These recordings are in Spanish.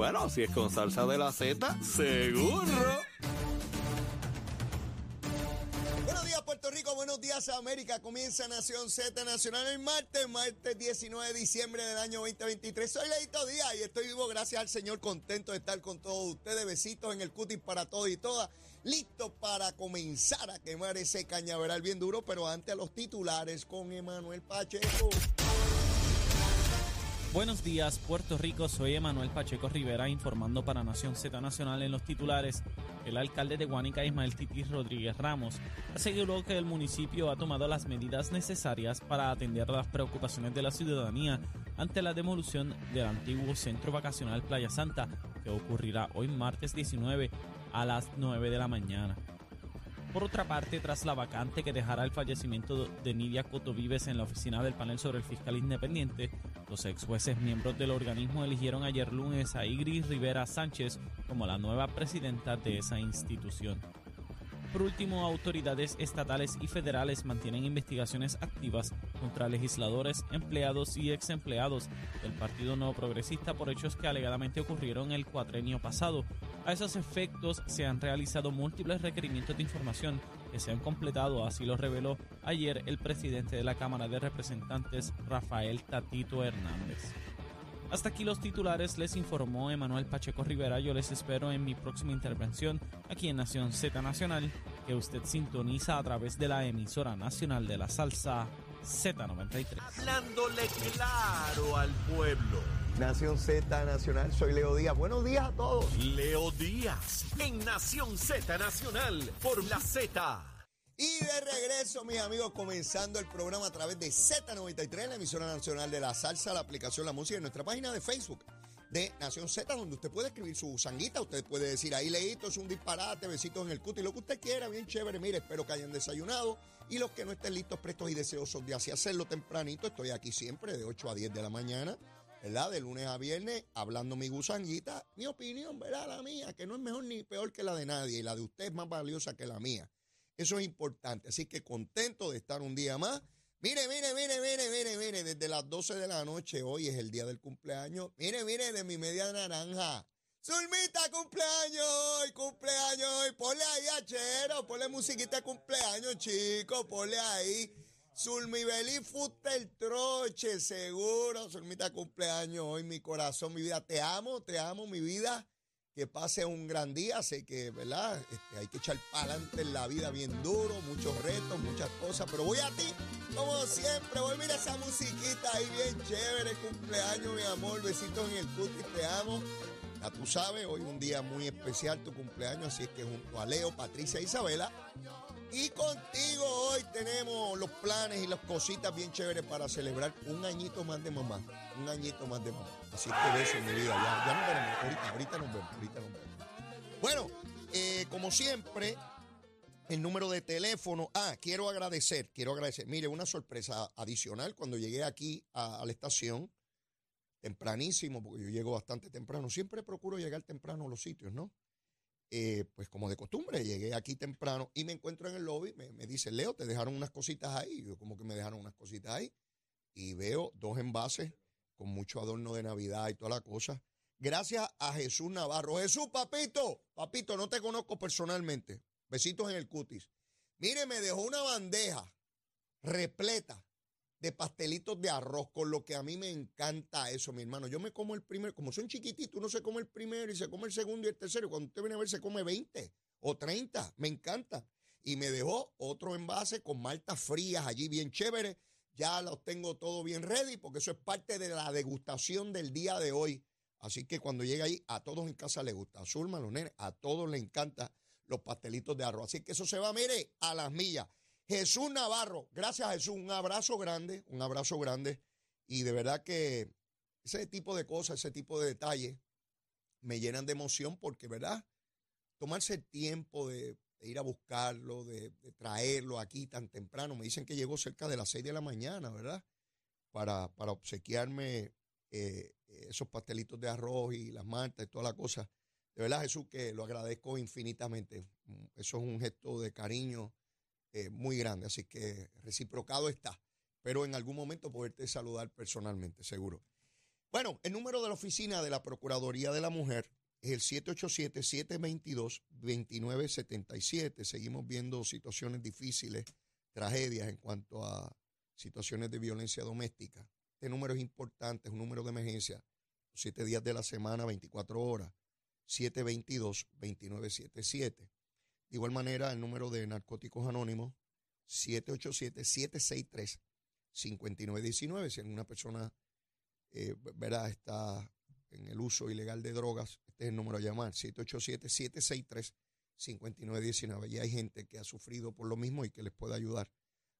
Bueno, si es con salsa de la Z, seguro. Buenos días Puerto Rico, buenos días América. Comienza Nación Z Nacional el martes, martes 19 de diciembre del año 2023. Soy Leito Díaz y estoy vivo gracias al Señor, contento de estar con todos ustedes. Besitos en el cutis para todos y todas. Listo para comenzar a quemar ese cañaveral bien duro, pero antes a los titulares con Emanuel Pacheco. Buenos días, Puerto Rico. Soy Emanuel Pacheco Rivera informando para Nación Z Nacional en los titulares. El alcalde de Guánica, Ismael Titi Rodríguez Ramos, aseguró que el municipio ha tomado las medidas necesarias para atender las preocupaciones de la ciudadanía ante la demolición del antiguo centro vacacional Playa Santa, que ocurrirá hoy martes 19 a las 9 de la mañana. Por otra parte, tras la vacante que dejará el fallecimiento de Nidia Cotovives en la oficina del panel sobre el fiscal independiente, los ex jueces miembros del organismo eligieron ayer lunes a Igris Rivera Sánchez como la nueva presidenta de esa institución. Por último, autoridades estatales y federales mantienen investigaciones activas contra legisladores, empleados y ex empleados del Partido No Progresista por hechos que alegadamente ocurrieron el cuatrenio pasado. A esos efectos se han realizado múltiples requerimientos de información que se han completado, así lo reveló ayer el presidente de la Cámara de Representantes, Rafael Tatito Hernández. Hasta aquí los titulares, les informó Emanuel Pacheco Rivera. Yo les espero en mi próxima intervención aquí en Nación Z Nacional, que usted sintoniza a través de la emisora nacional de la salsa Z93. Hablándole claro al pueblo. Nación Z Nacional, soy Leo Díaz. Buenos días a todos. Leo Díaz en Nación Z Nacional por la Z. Y de regreso, mis amigos, comenzando el programa a través de Z93, la emisora nacional de la salsa, la aplicación La Música, en nuestra página de Facebook de Nación Z, donde usted puede escribir su sanguita, usted puede decir ahí leíto, es un disparate, besitos en el cuti, lo que usted quiera, bien chévere. Mire, espero que hayan desayunado y los que no estén listos, prestos y deseosos de así hacerlo tempranito, estoy aquí siempre de 8 a 10 de la mañana. ¿Verdad? De lunes a viernes, hablando mi gusanguita, mi opinión, ¿verdad? La mía, que no es mejor ni peor que la de nadie, y la de usted es más valiosa que la mía. Eso es importante. Así que contento de estar un día más. Mire, mire, mire, mire, mire, mire, desde las 12 de la noche, hoy es el día del cumpleaños. Mire, mire, de mi media naranja. Zulmita, cumpleaños hoy, cumpleaños hoy. Ponle ahí achero, ponle musiquita de cumpleaños, chicos, ponle ahí. Zulmibeli fuste el troche, seguro. Zulmita, cumpleaños hoy, mi corazón, mi vida. Te amo, te amo, mi vida que pase un gran día. Sé que, ¿verdad? Este, hay que echar para adelante en la vida bien duro, muchos retos, muchas cosas. Pero voy a ti, como siempre. Voy, mira esa musiquita ahí bien chévere. Cumpleaños, mi amor. Besitos en el cutis, te amo. Ya tú sabes, hoy un día muy especial tu cumpleaños. Así es que junto a Leo, Patricia e Isabela. Y contigo hoy tenemos los planes y las cositas bien chéveres para celebrar un añito más de mamá. Un añito más de mamá. Así que beso mi vida. Ya, ya nos veremos. Ahorita, ahorita nos vemos. Ahorita nos vemos. Bueno, eh, como siempre, el número de teléfono. Ah, quiero agradecer, quiero agradecer. Mire, una sorpresa adicional cuando llegué aquí a la estación, tempranísimo, porque yo llego bastante temprano. Siempre procuro llegar temprano a los sitios, ¿no? Eh, pues como de costumbre, llegué aquí temprano y me encuentro en el lobby, me, me dice, Leo, te dejaron unas cositas ahí. Yo como que me dejaron unas cositas ahí. Y veo dos envases con mucho adorno de Navidad y toda la cosa. Gracias a Jesús Navarro. Jesús, papito, papito, no te conozco personalmente. Besitos en el cutis. Mire, me dejó una bandeja repleta de pastelitos de arroz, con lo que a mí me encanta eso, mi hermano. Yo me como el primero, como son chiquititos, uno se come el primero y se come el segundo y el tercero. Cuando usted viene a ver, se come 20 o 30. Me encanta. Y me dejó otro envase con maltas frías allí, bien chévere. Ya los tengo todo bien ready, porque eso es parte de la degustación del día de hoy. Así que cuando llegue ahí, a todos en casa les gusta. A Zulma, los nenes, a todos les encanta los pastelitos de arroz. Así que eso se va, mire, a las millas. Jesús Navarro, gracias Jesús, un abrazo grande, un abrazo grande. Y de verdad que ese tipo de cosas, ese tipo de detalles me llenan de emoción porque, ¿verdad? Tomarse el tiempo de, ir a buscarlo, de, de, traerlo aquí tan temprano. Me dicen que llegó cerca de las 6 de la mañana, ¿verdad? Para, para obsequiarme eh, esos pastelitos de arroz y las mantas y toda la cosa. De verdad, Jesús, que lo agradezco infinitamente. Eso es un gesto de cariño eh, muy grande, así que reciprocado está. Pero en algún momento poderte saludar personalmente, seguro. Bueno, el número de la oficina de la Procuraduría de la Mujer es el 787-722-2977. Seguimos viendo situaciones difíciles, tragedias en cuanto a situaciones de violencia doméstica. Este número es importante, es un número de emergencia. Siete días de la semana, 24 horas. 722-2977. De igual manera, el número de narcóticos anónimos, 787-763-5919. Si alguna persona eh, verá, está en el uso ilegal de drogas, este es el número a llamar, 787-763-5919. Y hay gente que ha sufrido por lo mismo y que les puede ayudar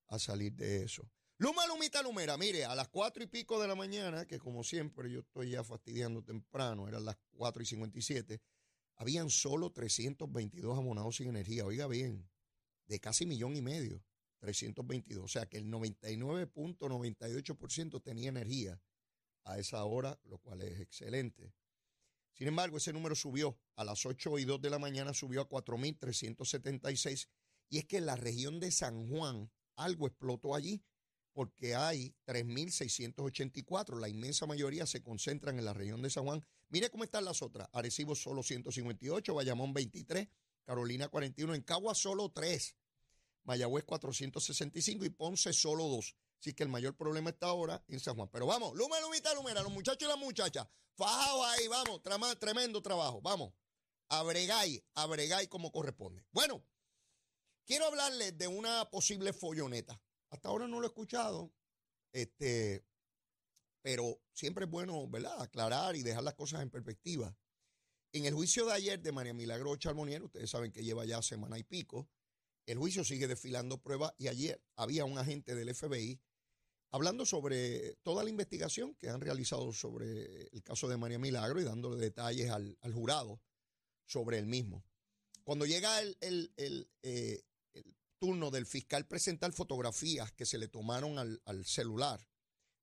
a salir de eso. Luma, Lumita, Lumera, mire, a las cuatro y pico de la mañana, que como siempre yo estoy ya fastidiando temprano, eran las cuatro y cincuenta y siete, habían solo 322 abonados sin energía. Oiga bien, de casi millón y medio, 322. O sea que el 99.98% tenía energía a esa hora, lo cual es excelente. Sin embargo, ese número subió a las 8 y 2 de la mañana, subió a 4.376. Y es que en la región de San Juan algo explotó allí porque hay 3.684. La inmensa mayoría se concentran en la región de San Juan. Mire cómo están las otras. Arecibo solo 158, Bayamón 23, Carolina 41, en Cagua solo 3, Mayagüez 465 y Ponce solo 2. Así que el mayor problema está ahora en San Juan. Pero vamos, Luma, Lumita, Lumera, los muchachos y las muchachas, fajado ahí, vamos, tremendo trabajo, vamos. Abregáis, abregáis como corresponde. Bueno, quiero hablarles de una posible folloneta. Hasta ahora no lo he escuchado, este, pero siempre es bueno, ¿verdad?, aclarar y dejar las cosas en perspectiva. En el juicio de ayer de María Milagro Charmonier, ustedes saben que lleva ya semana y pico, el juicio sigue desfilando pruebas y ayer había un agente del FBI hablando sobre toda la investigación que han realizado sobre el caso de María Milagro y dándole detalles al, jurado sobre el mismo. Cuando llega el, eh, turno del fiscal presentar fotografías que se le tomaron al, celular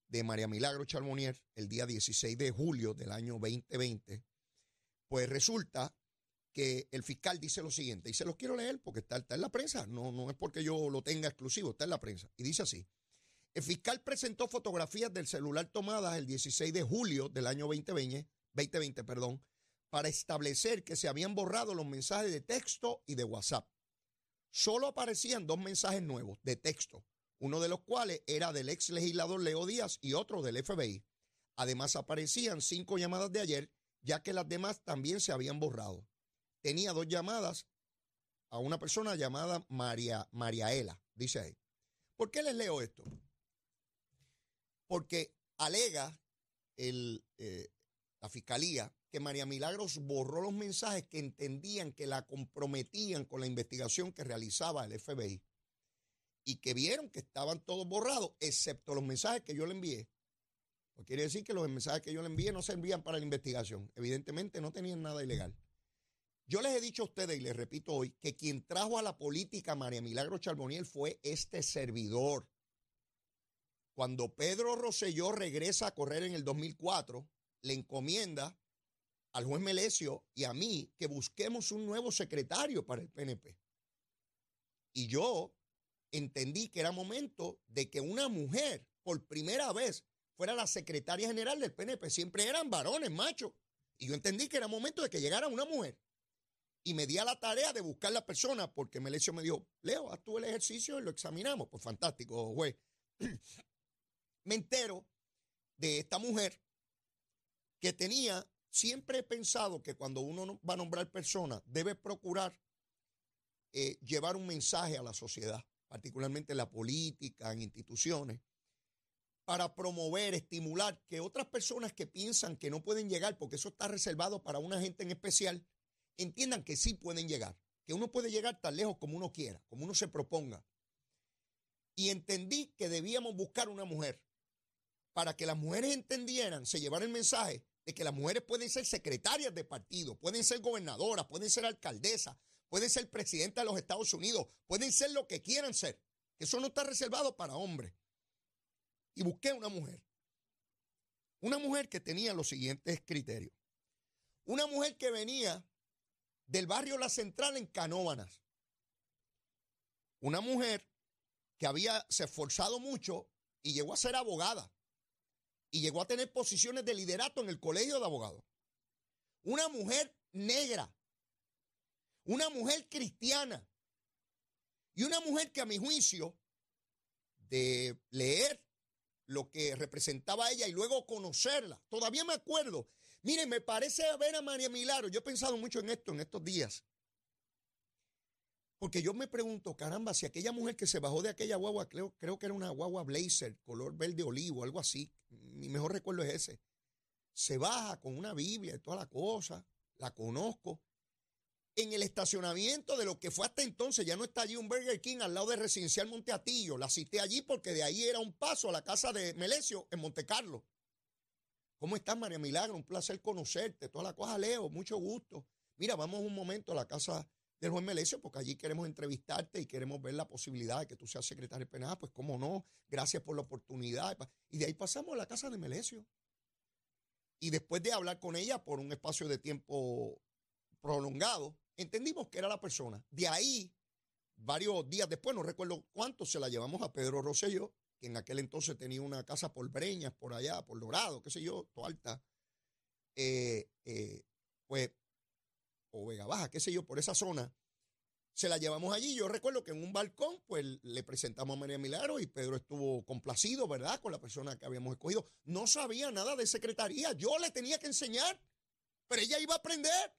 de María Milagro Charmonier el día 16 de julio del año 2020, pues resulta que el fiscal dice lo siguiente, y se los quiero leer porque está, está en la prensa, no, no es porque yo lo tenga exclusivo, está en la prensa, y dice así. El fiscal presentó fotografías del celular tomadas el 16 de julio del año 2020, 2020 perdón, para establecer que se habían borrado los mensajes de texto y de WhatsApp solo aparecían dos mensajes nuevos de texto, uno de los cuales era del ex legislador Leo Díaz y otro del FBI. Además aparecían cinco llamadas de ayer, ya que las demás también se habían borrado. Tenía dos llamadas a una persona llamada María, Mariaela, dice ahí. ¿Por qué les leo esto? Porque alega el, eh, la fiscalía que María Milagros borró los mensajes que entendían que la comprometían con la investigación que realizaba el FBI y que vieron que estaban todos borrados, excepto los mensajes que yo le envié. Pues quiere decir que los mensajes que yo le envié no servían para la investigación. Evidentemente no tenían nada ilegal. Yo les he dicho a ustedes y les repito hoy que quien trajo a la política a María Milagro Charboniel fue este servidor. Cuando Pedro Rosselló regresa a correr en el 2004, le encomienda al juez Melesio y a mí que busquemos un nuevo secretario para el PNP. Y yo entendí que era momento de que una mujer, por primera vez, fuera la secretaria general del PNP. Siempre eran varones, machos. Y yo entendí que era momento de que llegara una mujer. Y me di a la tarea de buscar la persona, porque Melesio me dijo, Leo, haz tú el ejercicio y lo examinamos. Pues fantástico, juez. me entero de esta mujer que tenía Siempre he pensado que cuando uno va a nombrar personas, debe procurar eh, llevar un mensaje a la sociedad, particularmente en la política, en instituciones, para promover, estimular que otras personas que piensan que no pueden llegar, porque eso está reservado para una gente en especial, entiendan que sí pueden llegar, que uno puede llegar tan lejos como uno quiera, como uno se proponga. Y entendí que debíamos buscar una mujer para que las mujeres entendieran, se llevaran el mensaje de que las mujeres pueden ser secretarias de partido, pueden ser gobernadoras, pueden ser alcaldesas, pueden ser presidentas de los Estados Unidos, pueden ser lo que quieran ser. Eso no está reservado para hombres. Y busqué una mujer. Una mujer que tenía los siguientes criterios. Una mujer que venía del barrio La Central en Canóvanas. Una mujer que había se esforzado mucho y llegó a ser abogada y llegó a tener posiciones de liderato en el colegio de abogados. Una mujer negra, una mujer cristiana y una mujer que a mi juicio, de leer lo que representaba ella y luego conocerla, todavía me acuerdo. Miren, me parece ver a María Milagro. Yo he pensado mucho en esto en estos días. Porque yo me pregunto, caramba, si aquella mujer que se bajó de aquella guagua, creo, que era una guagua blazer, color verde olivo, algo así, mi mejor recuerdo es ese, se baja con una Biblia y toda la cosa, la conozco. En el estacionamiento de lo que fue hasta entonces, ya no está allí un Burger King al lado de Residencial Monteatillo. La cité allí porque de ahí era un paso a la casa de Melesio en Monte Carlo. ¿Cómo estás, María Milagro? Un placer conocerte. Toda la cosa, Leo, mucho gusto. Mira, vamos un momento a la casa del juez Melesio, porque allí queremos entrevistarte y queremos ver la posibilidad de que tú seas secretario penal. Pues cómo no, gracias por la oportunidad. Y de ahí pasamos a la casa de Melesio. Y después de hablar con ella por un espacio de tiempo prolongado, entendimos que era la persona. De ahí, varios días después, no recuerdo cuánto, se la llevamos a Pedro Rosselló, que en aquel entonces tenía una casa por Breñas, por allá, por Dorado, qué sé yo, toda alta. Eh, eh, pues o Vega Baja, qué sé yo, por esa zona. Se la llevamos allí. Yo recuerdo que en un balcón, pues le presentamos a María Milagro y Pedro estuvo complacido, ¿verdad?, con la persona que habíamos escogido. No sabía nada de secretaría. Yo le tenía que enseñar, pero ella iba a aprender.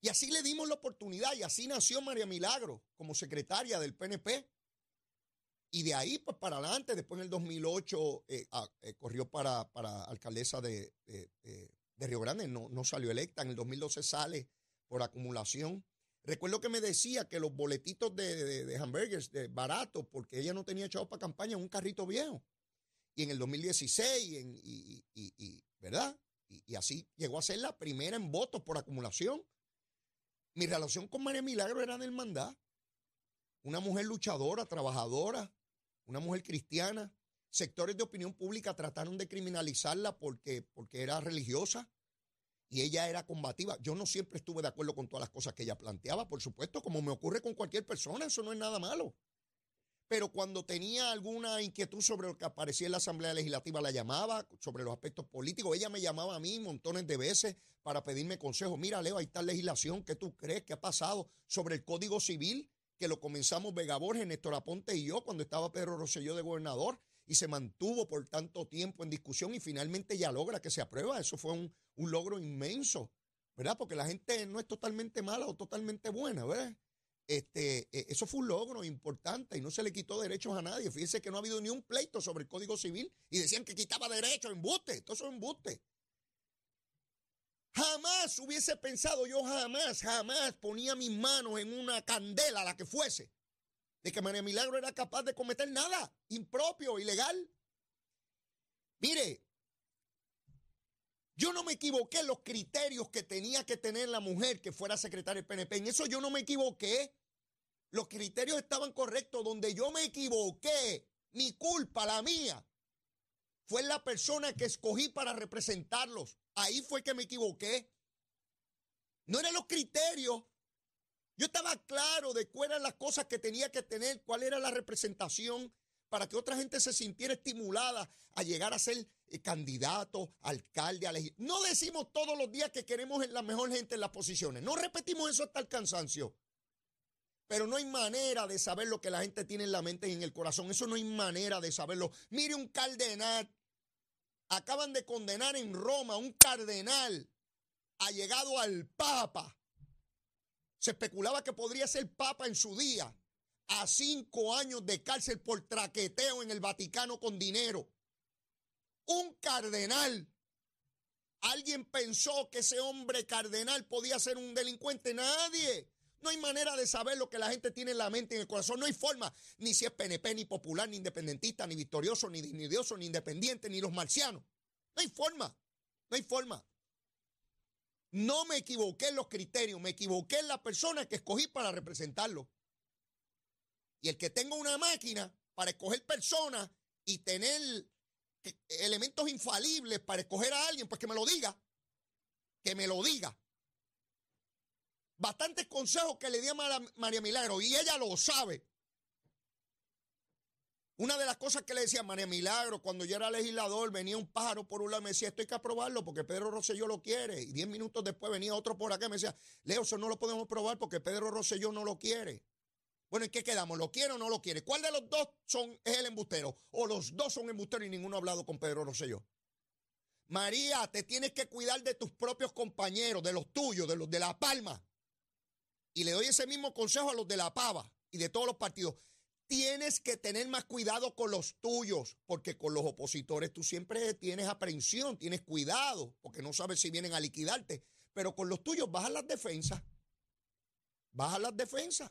Y así le dimos la oportunidad y así nació María Milagro como secretaria del PNP. Y de ahí, pues para adelante, después en el 2008 eh, ah, eh, corrió para, para alcaldesa de, de Río Grande, no, no salió electa, en el 2012 sale por acumulación. Recuerdo que me decía que los boletitos de, de, hamburgers de baratos, porque ella no tenía echado para campaña un carrito viejo. Y en el 2016, y, y, ¿verdad? Y, así llegó a ser la primera en votos por acumulación. Mi relación con María Milagro era de hermandad. Una mujer luchadora, trabajadora, una mujer cristiana, sectores de opinión pública trataron de criminalizarla porque, porque era religiosa y ella era combativa. Yo no siempre estuve de acuerdo con todas las cosas que ella planteaba, por supuesto, como me ocurre con cualquier persona, eso no es nada malo. Pero cuando tenía alguna inquietud sobre lo que aparecía en la Asamblea Legislativa, la llamaba, sobre los aspectos políticos. Ella me llamaba a mí montones de veces para pedirme consejos. Mira, Leo, ahí está legislación. ¿Qué tú crees que ha pasado sobre el Código Civil? Que lo comenzamos Vega Borges, Néstor Aponte y yo cuando estaba Pedro Rosselló de gobernador y se mantuvo por tanto tiempo en discusión y finalmente ya logra que se aprueba. Eso fue un, logro inmenso, ¿verdad? Porque la gente no es totalmente mala o totalmente buena, ¿verdad? Este, e, eso fue un logro importante y no se le quitó derechos a nadie. Fíjense que no ha habido ni un pleito sobre el Código Civil y decían que quitaba derechos, embuste, todo eso es embuste. Jamás hubiese pensado, yo jamás, jamás ponía mis manos en una candela, la que fuese, de que María Milagro era capaz de cometer nada impropio, ilegal. Mire, yo no me equivoqué en los criterios que tenía que tener la mujer que fuera secretaria del PNP. En eso yo no me equivoqué. Los criterios estaban correctos. Donde yo me equivoqué, mi culpa, la mía, fue la persona que escogí para representarlos. Ahí fue que me equivoqué. No eran los criterios. Yo estaba claro de cuáles eran las cosas que tenía que tener, cuál era la representación para que otra gente se sintiera estimulada a llegar a ser eh, candidato, alcalde, a No decimos todos los días que queremos la mejor gente en las posiciones. No repetimos eso hasta el cansancio. Pero no hay manera de saber lo que la gente tiene en la mente y en el corazón. Eso no hay manera de saberlo. Mire un cardenal. Acaban de condenar en Roma un cardenal. Ha llegado al Papa se especulaba que podría ser papa en su día a cinco años de cárcel por traqueteo en el Vaticano con dinero. Un cardenal. ¿Alguien pensó que ese hombre cardenal podía ser un delincuente? Nadie. No hay manera de saber lo que la gente tiene en la mente y en el corazón. No hay forma, ni si es PNP, ni popular, ni independentista, ni victorioso, ni dignidioso, ni independiente, ni los marcianos. No hay forma. No hay forma. No me equivoqué en los criterios, me equivoqué en la persona que escogí para representarlo. Y el que tenga una máquina para escoger personas y tener elementos infalibles para escoger a alguien, pues que me lo diga. Que me lo diga. Bastantes consejos que le di a María Milagro y ella lo sabe. Una de las cosas que le decía María Milagro cuando yo era legislador, venía un pájaro por un lado y me decía, esto hay que aprobarlo porque Pedro Rosselló lo quiere. Y diez minutos después venía otro por acá y me decía, Leo, eso no lo podemos probar porque Pedro Rosselló no lo quiere. Bueno, ¿en qué quedamos? ¿Lo quiere o no lo quiere? ¿Cuál de los dos son, es el embustero? ¿O los dos son embusteros y ninguno ha hablado con Pedro Rosselló? María, te tienes que cuidar de tus propios compañeros, de los tuyos, de los de La Palma. Y le doy ese mismo consejo a los de La Pava y de todos los partidos. Tienes que tener más cuidado con los tuyos, porque con los opositores tú siempre tienes aprensión, tienes cuidado, porque no sabes si vienen a liquidarte. Pero con los tuyos baja las defensas. Baja las defensas.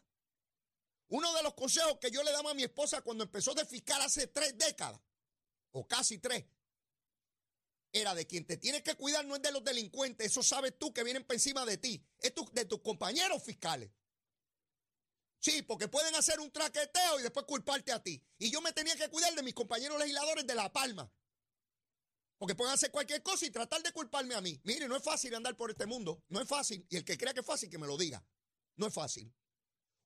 Uno de los consejos que yo le daba a mi esposa cuando empezó de fiscal hace tres décadas, o casi tres, era de quien te tienes que cuidar no es de los delincuentes, eso sabes tú que vienen por encima de ti, es de tus compañeros fiscales. Sí, porque pueden hacer un traqueteo y después culparte a ti. Y yo me tenía que cuidar de mis compañeros legisladores de La Palma. Porque pueden hacer cualquier cosa y tratar de culparme a mí. Mire, no es fácil andar por este mundo. No es fácil. Y el que crea que es fácil, que me lo diga. No es fácil.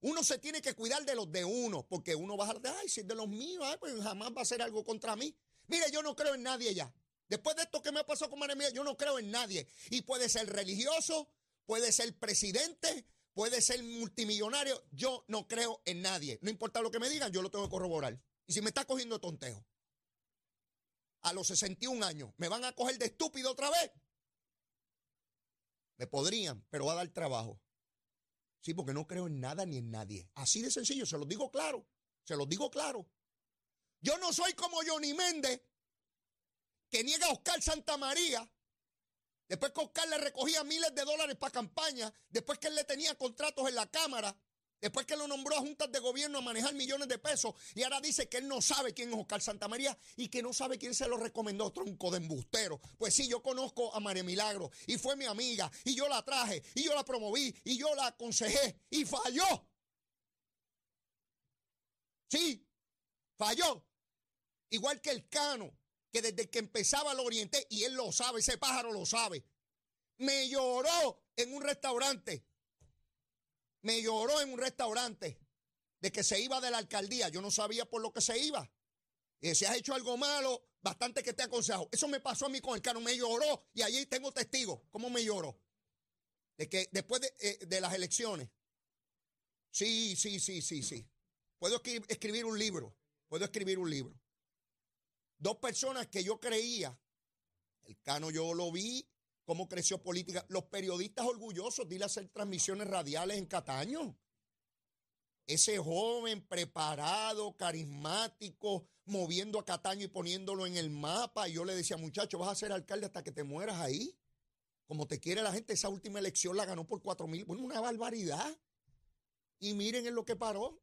Uno se tiene que cuidar de los de uno, porque uno va a decir, ay, si es de los míos, pues jamás va a hacer algo contra mí. Mire, yo no creo en nadie ya. Después de esto que me pasado con María yo no creo en nadie. Y puede ser religioso, puede ser presidente, puede ser multimillonario. Yo no creo en nadie. No importa lo que me digan, yo lo tengo que corroborar. Y si me está cogiendo tontejo, a los 61 años, ¿me van a coger de estúpido otra vez? Me podrían, pero va a dar trabajo. Sí, porque no creo en nada ni en nadie. Así de sencillo, se lo digo claro. Se lo digo claro. Yo no soy como Johnny Méndez, que niega a Oscar Santa María, después que Oscar le recogía miles de dólares para campaña, después que él le tenía contratos en la Cámara, después que lo nombró a juntas de gobierno a manejar millones de pesos, y ahora dice que él no sabe quién es Oscar Santa María y que no sabe quién se lo recomendó, tronco de embustero. Pues sí, yo conozco a María Milagro y fue mi amiga, y yo la traje, y yo la promoví, y yo la aconsejé, y falló. Sí, falló. Igual que el Cano, que desde que empezaba lo orienté, y él lo sabe, ese pájaro lo sabe, me lloró en un restaurante. Me lloró en un restaurante de que se iba de la alcaldía. Yo no sabía por lo que se iba. Y si has hecho algo malo, bastante que te aconsejo. Eso me pasó a mí con el cano. Me lloró y allí tengo testigos. ¿Cómo me lloró? De que después de, eh, de las elecciones. Sí, sí, sí, sí, sí. Puedo escribir un libro. Puedo escribir un libro. Dos personas que yo creía, el Cano yo lo vi, cómo creció política. Los periodistas orgullosos, dile hacer transmisiones radiales en Cataño. Ese joven preparado, carismático, moviendo a Cataño y poniéndolo en el mapa. Y yo le decía, muchacho, vas a ser alcalde hasta que te mueras ahí. Como te quiere la gente, esa última elección la ganó por cuatro mil. Bueno, una barbaridad. Y miren en lo que paró.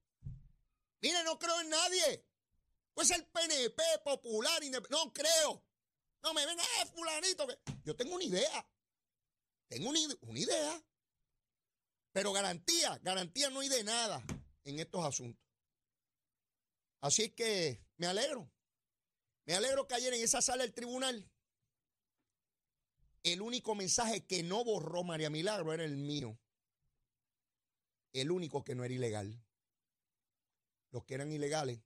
Miren, no creo en nadie. Pues el PNP popular, no creo. No me venga, eh, fulanito. Yo tengo una idea. Tengo una, una idea. Pero garantía, garantía no hay de nada en estos asuntos. Así que me alegro. Me alegro que ayer en esa sala del tribunal el único mensaje que no borró María Milagro era el mío. El único que no era ilegal. Los que eran ilegales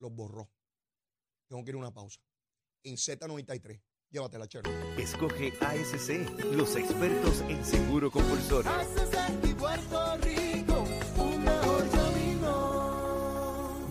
los borró. Tengo que ir a una pausa. En Z93. Llévatela, Chero. Escoge ASC, los expertos en seguro compulsorio.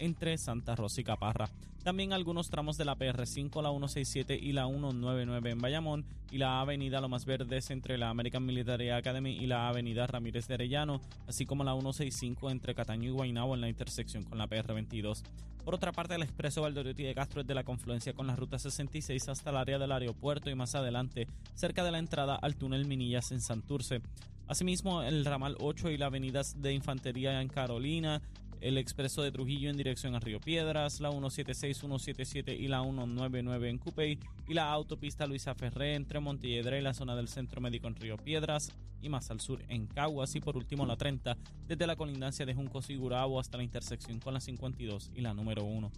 entre Santa Rosa y Caparra. También algunos tramos de la PR5, la 167 y la 199 en Bayamón y la avenida Lomas Verdes entre la American Military Academy y la avenida Ramírez de Arellano, así como la 165 entre Cataño y Guaynabo en la intersección con la PR22. Por otra parte, el expreso Valdoriotti de Castro es de la confluencia con la ruta 66 hasta el área del aeropuerto y más adelante, cerca de la entrada al túnel Minillas en Santurce. Asimismo, el ramal 8 y la avenida de Infantería en Carolina, el expreso de Trujillo en dirección a Río Piedras, la 176, 177 y la 199 en Cupey y la autopista Luisa Ferré entre Montelledra y la zona del Centro Médico en Río Piedras y más al sur en Caguas y por último la 30 desde la colindancia de Junco y hasta la intersección con la 52 y la número 1.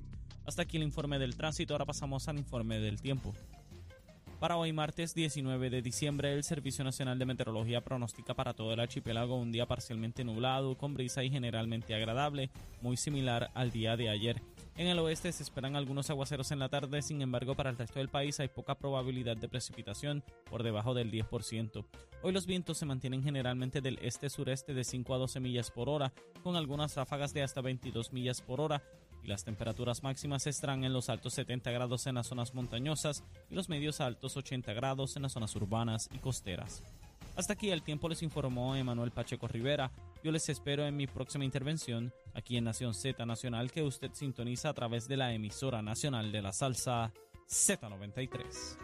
Hasta aquí el informe del tránsito, ahora pasamos al informe del tiempo. Para hoy martes 19 de diciembre, el Servicio Nacional de Meteorología pronostica para todo el archipiélago un día parcialmente nublado, con brisa y generalmente agradable, muy similar al día de ayer. En el oeste se esperan algunos aguaceros en la tarde, sin embargo para el resto del país hay poca probabilidad de precipitación, por debajo del 10%. Hoy los vientos se mantienen generalmente del este-sureste de 5 a 12 millas por hora, con algunas ráfagas de hasta 22 millas por hora, y las temperaturas máximas estarán en los altos 70 grados en las zonas montañosas y los medios altos 80 grados en las zonas urbanas y costeras. Hasta aquí el tiempo les informó Emanuel Pacheco Rivera. Yo les espero en mi próxima intervención aquí en Nación Z Nacional que usted sintoniza a través de la emisora nacional de la salsa Z93.